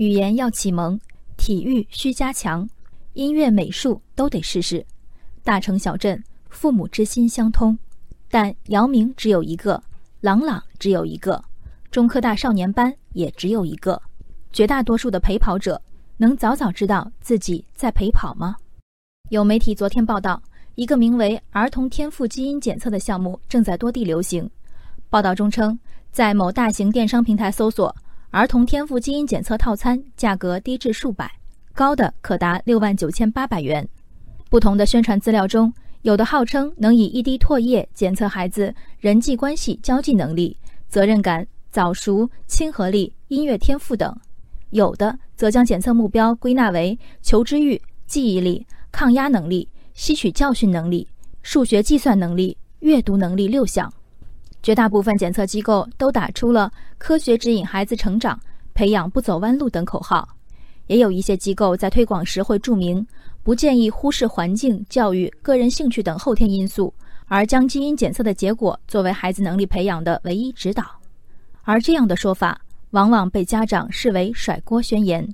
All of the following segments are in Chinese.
语言要启蒙，体育需加强，音乐美术都得试试。大城小镇，父母之心相通，但姚明只有一个，朗朗只有一个，中科大少年班也只有一个。绝大多数的陪跑者能早早知道自己在陪跑吗？有媒体昨天报道，一个名为“儿童天赋基因检测”的项目正在多地流行。报道中称，在某大型电商平台搜索“儿童天赋基因检测套餐”，价格低至数百，高的可达六万九千八百元。不同的宣传资料中，有的号称能以一滴唾液检测孩子人际关系交际能力、责任感、早熟、亲和力、音乐天赋等；有的则将检测目标归纳为求知欲、记忆力。抗压能力、吸取教训能力、数学计算能力、阅读能力六项，绝大部分检测机构都打出了“科学指引孩子成长，培养不走弯路”等口号。也有一些机构在推广时会注明，不建议忽视环境、教育、个人兴趣等后天因素，而将基因检测的结果作为孩子能力培养的唯一指导。而这样的说法，往往被家长视为甩锅宣言。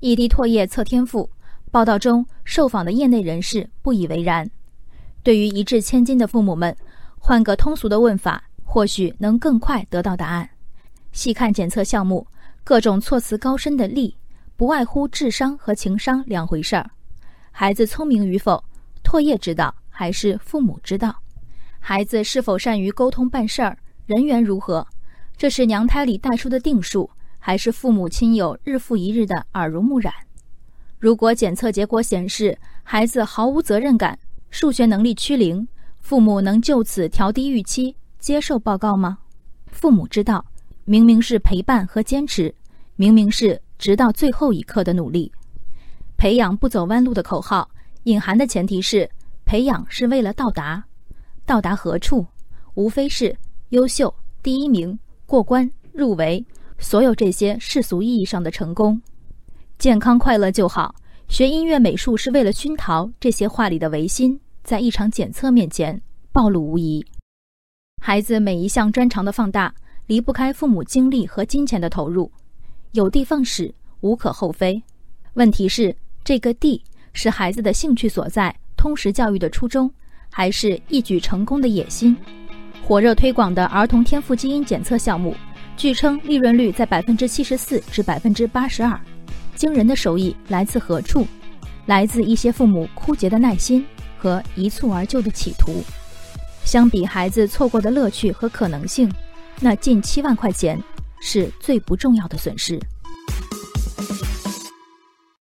一滴唾液测天赋。报道中，受访的业内人士不以为然。对于一掷千金的父母们，换个通俗的问法，或许能更快得到答案。细看检测项目，各种措辞高深的“力”，不外乎智商和情商两回事儿。孩子聪明与否，唾液知道还是父母知道？孩子是否善于沟通办事儿，人缘如何？这是娘胎里带出的定数，还是父母亲友日复一日的耳濡目染？如果检测结果显示孩子毫无责任感，数学能力趋零，父母能就此调低预期，接受报告吗？父母知道，明明是陪伴和坚持，明明是直到最后一刻的努力。培养不走弯路的口号，隐含的前提是培养是为了到达，到达何处？无非是优秀、第一名、过关、入围，所有这些世俗意义上的成功。健康快乐就好，学音乐美术是为了熏陶。这些话里的唯心，在一场检测面前暴露无遗。孩子每一项专长的放大，离不开父母精力和金钱的投入。有的放矢，无可厚非。问题是，这个地是孩子的兴趣所在，通识教育的初衷，还是一举成功的野心？火热推广的儿童天赋基因检测项目，据称利润率在百分之七十四至百分之八十二。惊人的收益来自何处？来自一些父母枯竭的耐心和一蹴而就的企图。相比孩子错过的乐趣和可能性，那近七万块钱是最不重要的损失。